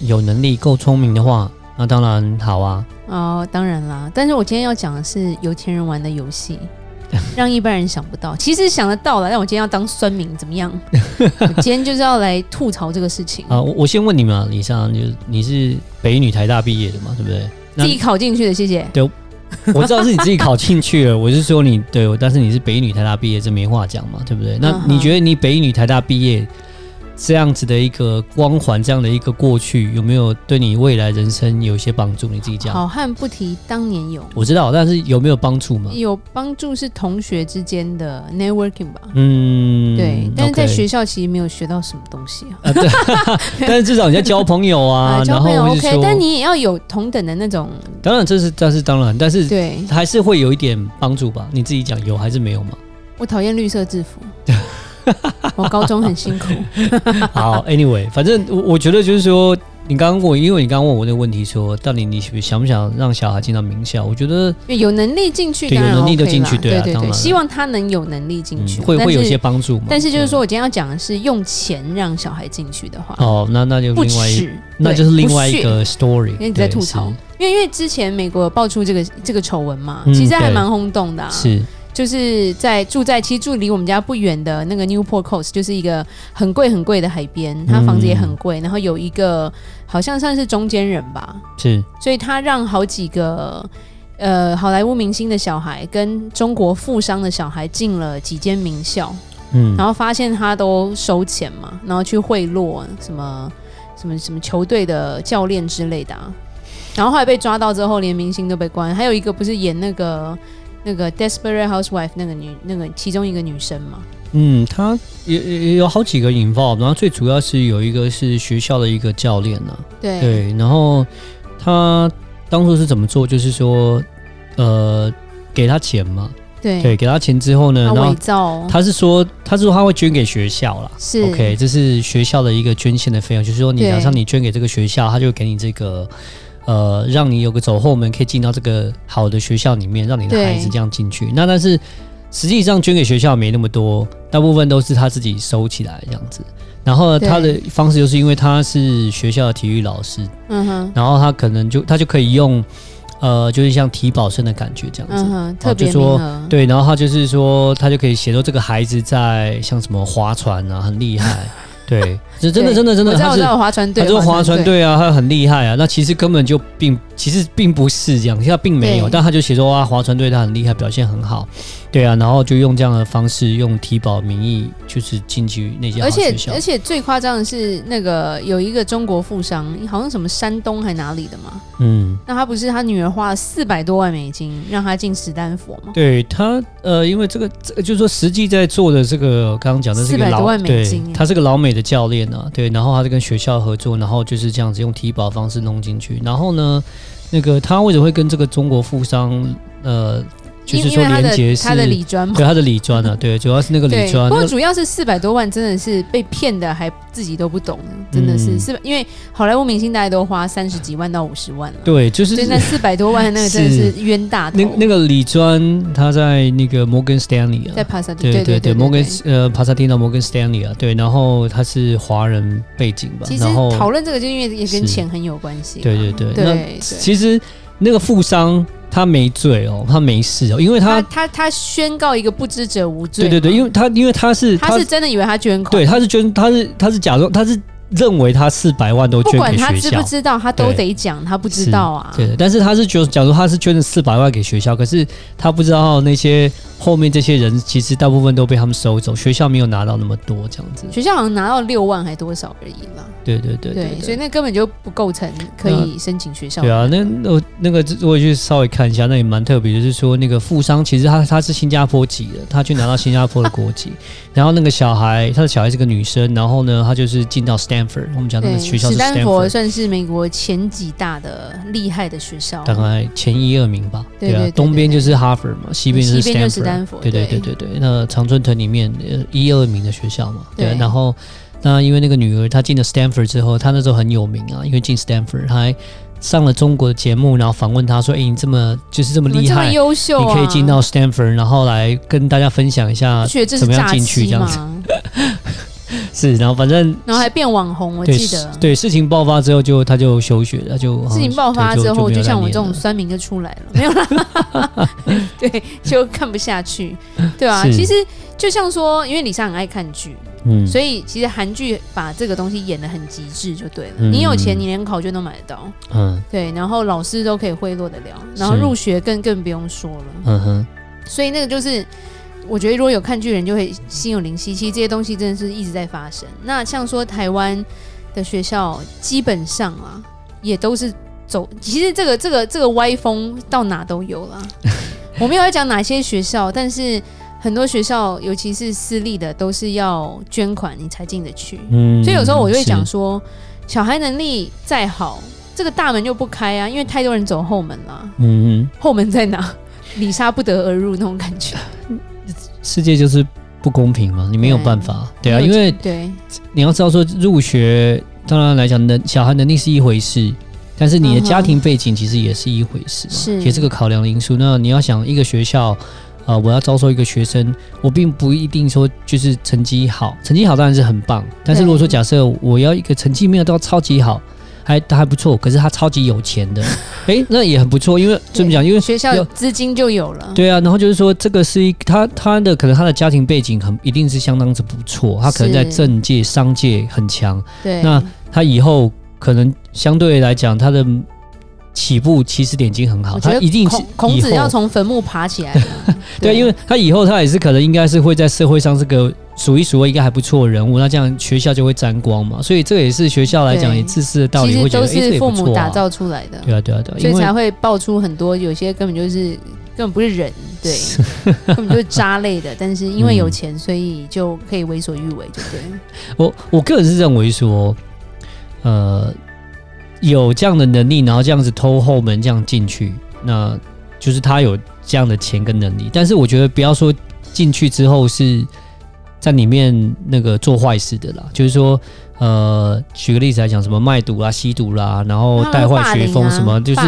有能力、够聪明的话，那当然好啊。哦，当然啦。但是我今天要讲的是有钱人玩的游戏，让一般人想不到。其实想得到了，但我今天要当酸民，怎么样？我今天就是要来吐槽这个事情啊。我我先问你们啊，李莎，你你是北女台大毕业的嘛？对不对？自己考进去的，谢谢。对，我知道是你自己考进去了。我是说你对，但是你是北女台大毕业，这没话讲嘛，对不对？那你觉得你北女台大毕业？这样子的一个光环，这样的一个过去，有没有对你未来人生有一些帮助？你自己讲。好汉不提当年勇，我知道，但是有没有帮助吗？有帮助是同学之间的 networking 吧。嗯，对。但是在学校其实没有学到什么东西啊。啊对 但是至少你在交朋友啊，交朋友 OK。但你也要有同等的那种。当然，这是这是当然，但是对，还是会有一点帮助吧？你自己讲，有还是没有吗？我讨厌绿色制服。我高中很辛苦。好，Anyway，反正我我觉得就是说，你刚刚问我，因为你刚刚问我那个问题，说到底你想不想让小孩进到名校？我觉得有能力进去，对，有能力就进去，对啊，对对对，希望他能有能力进去，会会有一些帮助嘛。但是就是说我今天要讲的是用钱让小孩进去的话，哦，那那就另外一，那就是另外一个 story。因为你在吐槽，因为因为之前美国有爆出这个这个丑闻嘛，其实还蛮轰动的，是。就是在住在其实住离我们家不远的那个 Newport Coast，就是一个很贵很贵的海边，他房子也很贵，然后有一个好像算是中间人吧，是，所以他让好几个呃好莱坞明星的小孩跟中国富商的小孩进了几间名校，嗯，然后发现他都收钱嘛，然后去贿赂什么什么什么球队的教练之类的啊，然后后来被抓到之后，连明星都被关，还有一个不是演那个。那个 Desperate Housewife 那个女那个其中一个女生嘛，嗯，她也也有好几个 involve，然后最主要是有一个是学校的一个教练呢、啊，对。对，然后她当初是怎么做？就是说，呃，给她钱嘛，对。对，给他钱之后呢，然后他是说，他是说他会捐给学校啦，是。OK，这是学校的一个捐献的费用，就是说你假设你捐给这个学校，他就给你这个。呃，让你有个走后门，可以进到这个好的学校里面，让你的孩子这样进去。那但是实际上捐给学校没那么多，大部分都是他自己收起来这样子。然后他的方式就是因为他是学校的体育老师，嗯哼，然后他可能就他就可以用，呃，就是像体保生的感觉这样子，嗯哼，特别说对，然后他就是说他就可以写说这个孩子在像什么划船啊，很厉害。对，是真的，真的，真的，他是划船队，他是划船队啊，他很厉害啊。那其实根本就并其实并不是这样，他并没有，但他就写说啊，划船队他很厉害，表现很好。对啊，然后就用这样的方式，用提保名义，就是进去那些好学校。而且而且最夸张的是，那个有一个中国富商，好像什么山东还哪里的嘛？嗯，那他不是他女儿花了四百多万美金让他进史丹佛吗？对他，呃，因为这个这个就是说，实际在做的这个，刚刚讲的是一个老，对，他是个老美的教练啊，对，然后他是跟学校合作，然后就是这样子用提保方式弄进去，然后呢，那个他为什么会跟这个中国富商，呃？就是说连结是他的理专嘛？对，他的理专啊，对，主要是那个理专。不过主要是四百多万，真的是被骗的，还自己都不懂，真的是四百，因为好莱坞明星大概都花三十几万到五十万了。对，就是现在四百多万，那个真的是冤大头。那那个理专他在那个摩根斯丹利啊，在帕萨蒂，对对对，摩根呃帕萨蒂娜摩根斯丹利啊，对，然后他是华人背景吧。其实讨论这个就因为也跟钱很有关系。对对对，对，其实那个富商。他没罪哦，他没事哦，因为他他他，他宣告一个不知者无罪。对对对，因为他因为他是他是真的以为他捐款，对，他是捐，他是他是假装他是。认为他四百万都捐给学校，不管他知不知道，他都得讲，他不知道啊。对的，但是他是觉得，假如他是捐了四百万给学校，可是他不知道那些后面这些人，其实大部分都被他们收走，学校没有拿到那么多这样子。学校好像拿到六万还多少而已嘛。对对对对，对，所以那根本就不构成可以申请学校。对啊，那那那个我去稍微看一下，那也蛮特别，就是说那个富商其实他他是新加坡籍的，他去拿到新加坡的国籍，然后那个小孩他的小孩是个女生，然后呢，他就是进到 Stanford。Stanford，我们讲那个学校是丹佛算是美国前几大的厉害的学校，大概前一二名吧。对，啊，东边就是哈佛嘛，西边就是史丹佛。对对对对对，那常春藤里面一二名的学校嘛。对，对然后那因为那个女儿她进了 Stanford 之后，她那时候很有名啊，因为进 Stanford 她还。上了中国的节目，然后访问他说：“哎、欸，你这么就是这么厉害，优秀、啊，你可以进到 Stanford，然后来跟大家分享一下怎么样进去这样子。”是，然后反正然后还变网红，我记得对。对，事情爆发之后就他就休学了，就事情爆发之后就，像我这种酸民就出来了，没有啦。对，就看不下去，对啊。其实就像说，因为李莎很爱看剧。嗯，所以其实韩剧把这个东西演的很极致就对了。嗯、你有钱，你连考卷都买得到。嗯，对，然后老师都可以贿赂得了，然后入学更更不用说了。嗯哼，所以那个就是，我觉得如果有看剧人就会心有灵犀。其实这些东西真的是一直在发生。那像说台湾的学校，基本上啊，也都是走。其实这个这个这个歪风到哪都有了。我没有要讲哪些学校，但是。很多学校，尤其是私立的，都是要捐款你才进得去。嗯，所以有时候我就会讲说，小孩能力再好，这个大门就不开啊，因为太多人走后门了。嗯，后门在哪？里莎不得而入那种感觉。世界就是不公平嘛，你没有办法。对，对啊，因为对，你要知道说入学，当然来讲，能小孩能力是一回事，但是你的家庭背景其实也是一回事，是也是个考量的因素。那你要想一个学校。啊、呃，我要招收一个学生，我并不一定说就是成绩好，成绩好当然是很棒。但是如果说假设我要一个成绩没有到超级好，还他还不错，可是他超级有钱的，哎、欸，那也很不错。因为这么讲，因为学校资金就有了。对啊，然后就是说这个是一他他的可能他的家庭背景很一定是相当之不错，他可能在政界商界很强。对，那他以后可能相对来讲他的。起步起始点已经很好，他一定是孔子要从坟墓爬起来的。对，因为他以后他也是可能应该是会在社会上是个数一数二应该还不错的人物，那这样学校就会沾光嘛。所以这也是学校来讲也自私的道理，会觉得其实都是父母打造出来的。对啊，对啊，对啊，所以才会爆出很多有些根本就是根本不是人，对，根本就是渣类的。但是因为有钱，所以就可以为所欲为，对不对？我我个人是认为说，呃。有这样的能力，然后这样子偷后门这样进去，那就是他有这样的钱跟能力。但是我觉得不要说进去之后是在里面那个做坏事的啦，就是说，呃，举个例子来讲，什么卖毒啦、吸毒啦、啊，然后带坏学风什么，啊、就是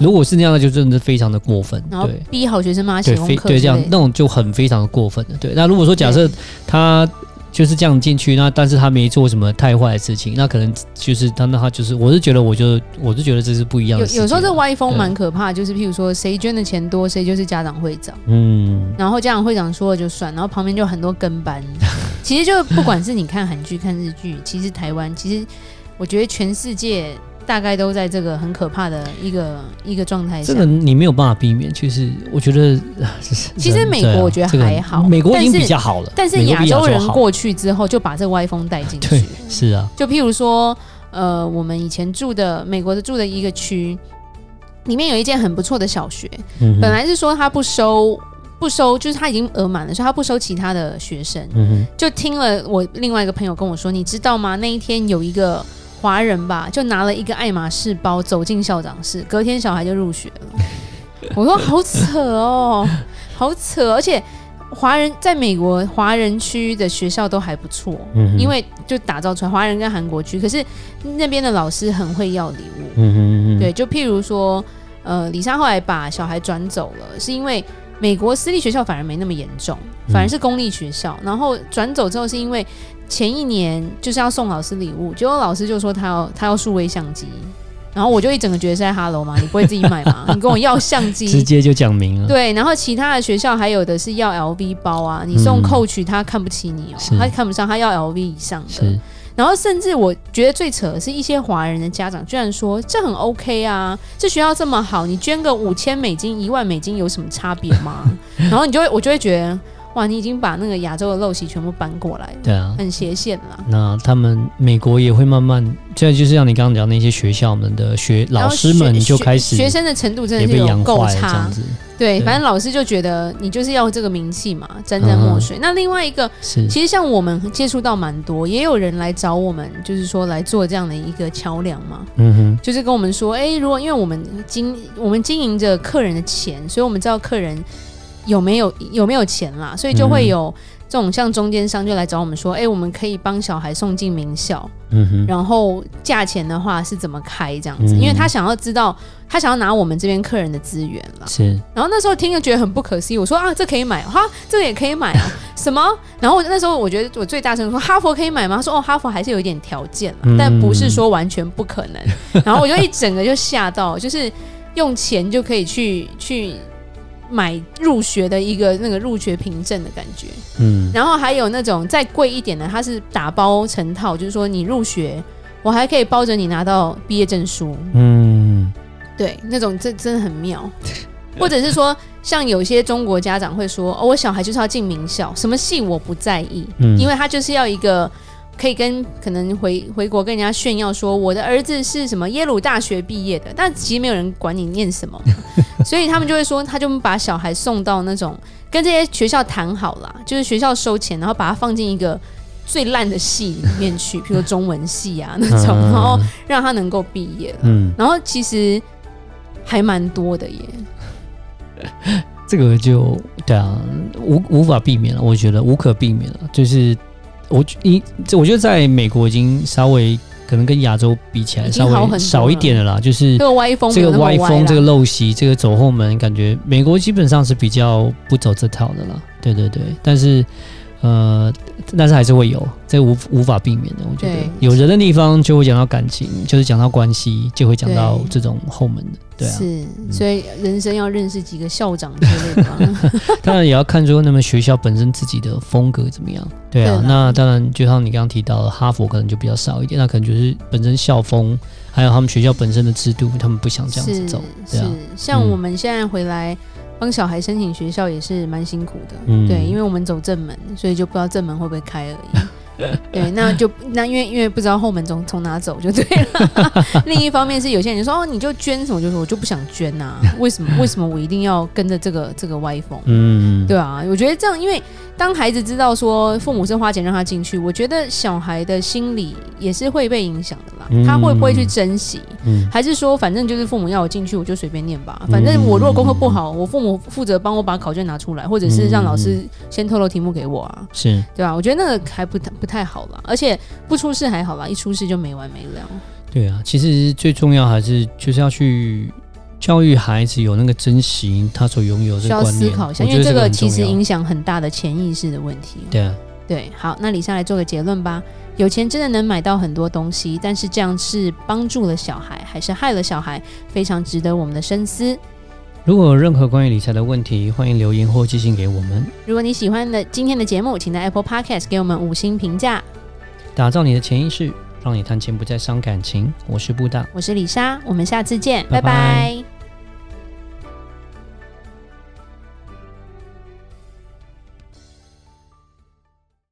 如果是那样的，就真的是非常的过分。对，逼好学生嘛，写功课，对，这样那种就很非常的过分的。对，那如果说假设他。就是这样进去，那但是他没做什么太坏的事情，那可能就是他那他就是，我是觉得，我就我是觉得这是不一样的。有有时候这歪风蛮可怕，就是譬如说谁捐的钱多，谁就是家长会长。嗯，然后家长会长说了就算，然后旁边就很多跟班。其实就不管是你看韩剧、看日剧，其实台湾，其实我觉得全世界。大概都在这个很可怕的一个一个状态下，这个你没有办法避免。其实我觉得，其实美国我觉得还好，美国已经比较好了。但是亚洲人过去之后，就把这个歪风带进去。是啊，就譬如说，呃，我们以前住的美国的住的一个区，里面有一间很不错的小学，本来是说他不收不收，就是他已经额满了，所以他不收其他的学生。嗯就听了我另外一个朋友跟我说，你知道吗？那一天有一个。华人吧，就拿了一个爱马仕包走进校长室，隔天小孩就入学了。我说好扯哦，好扯！而且华人在美国华人区的学校都还不错，嗯，因为就打造出来华人跟韩国区，可是那边的老师很会要礼物，嗯哼嗯哼，对，就譬如说，呃，李莎后来把小孩转走了，是因为美国私立学校反而没那么严重，反而是公立学校，然后转走之后是因为。前一年就是要送老师礼物，结果老师就说他要他要数位相机，然后我就一整个觉得是在哈喽嘛？你不会自己买吗？你跟我要相机，直接就讲明了。对，然后其他的学校还有的是要 LV 包啊，你送 Coach 他看不起你哦，嗯、他看不上，他要 LV 以上的。然后甚至我觉得最扯的是一些华人的家长居然说这很 OK 啊，这学校这么好，你捐个五千美金、一万美金有什么差别吗？然后你就会我就会觉得。哇，你已经把那个亚洲的陋习全部搬过来了，对啊，很斜线了。那他们美国也会慢慢，现在就是像你刚刚讲那些学校们的学老师们就开始学，学生的程度真的是有够差，对，反正老师就觉得你就是要这个名气嘛，沾沾墨水。嗯、那另外一个，其实像我们接触到蛮多，也有人来找我们，就是说来做这样的一个桥梁嘛。嗯哼，就是跟我们说，哎，如果因为我们经我们经营着客人的钱，所以我们知道客人有没有有没有钱啦，所以就会有。嗯这种像中间商就来找我们说，哎、欸，我们可以帮小孩送进名校，嗯哼，然后价钱的话是怎么开这样子？嗯、因为他想要知道，他想要拿我们这边客人的资源了。是。然后那时候听就觉得很不可思议，我说啊，这可以买哈，这个也可以买 啊，什么？然后那时候我觉得我最大声说，哈佛可以买吗？他说哦，哈佛还是有一点条件，嗯、但不是说完全不可能。然后我就一整个就吓到，就是用钱就可以去去。买入学的一个那个入学凭证的感觉，嗯，然后还有那种再贵一点的，它是打包成套，就是说你入学，我还可以包着你拿到毕业证书，嗯，对，那种真真的很妙，或者是说像有些中国家长会说，哦，我小孩就是要进名校，什么系我不在意，嗯，因为他就是要一个。可以跟可能回回国跟人家炫耀说，我的儿子是什么耶鲁大学毕业的，但其实没有人管你念什么，所以他们就会说，他就把小孩送到那种跟这些学校谈好了，就是学校收钱，然后把他放进一个最烂的系里面去，比如说中文系啊那种，然后让他能够毕业。嗯，然后其实还蛮多的耶，这个就对啊，无无法避免了，我觉得无可避免了，就是。我一这我觉得在美国已经稍微可能跟亚洲比起来稍微少一点的啦，就是这个歪风，这个歪风，这个陋习，这个走后门，感觉美国基本上是比较不走这套的啦。对对对，但是。呃，但是还是会有，这无无法避免的。我觉得有人的地方就会讲到感情，就是讲到关系，就会讲到这种后门的，对啊。是，所以人生要认识几个校长之类的吗？当然也要看出那么学校本身自己的风格怎么样。对啊，对那当然就像你刚刚提到的，哈佛可能就比较少一点，那可能就是本身校风，还有他们学校本身的制度，他们不想这样子走。对啊，像我们现在回来。帮小孩申请学校也是蛮辛苦的，嗯、对，因为我们走正门，所以就不知道正门会不会开而已。对，那就那因为因为不知道后门从从哪走就对了。另一方面是有些人说哦，你就捐什么，就是我就不想捐呐、啊，为什么为什么我一定要跟着这个这个歪风？嗯，对啊，我觉得这样，因为当孩子知道说父母是花钱让他进去，我觉得小孩的心理也是会被影响的啦。他会不会去珍惜？嗯，还是说反正就是父母要我进去，我就随便念吧。反正我如果功课不好，我父母负责帮我把考卷拿出来，或者是让老师先透露题目给我啊。是，对吧？我觉得那个还不太不。太好了，而且不出事还好啦，一出事就没完没了。对啊，其实最重要还是就是要去教育孩子有那个珍惜他所拥有的观念。需要思考一下，因为这个其实影响很大的潜意识的问题。对啊，对，好，那李莎来做个结论吧。有钱真的能买到很多东西，但是这样是帮助了小孩，还是害了小孩？非常值得我们的深思。如果有任何关于理财的问题，欢迎留言或寄信给我们。如果你喜欢的今天的节目，请在 Apple Podcast 给我们五星评价。打造你的潜意识，让你谈钱不再伤感情。我是布大，我是李莎，我们下次见，拜拜。拜拜。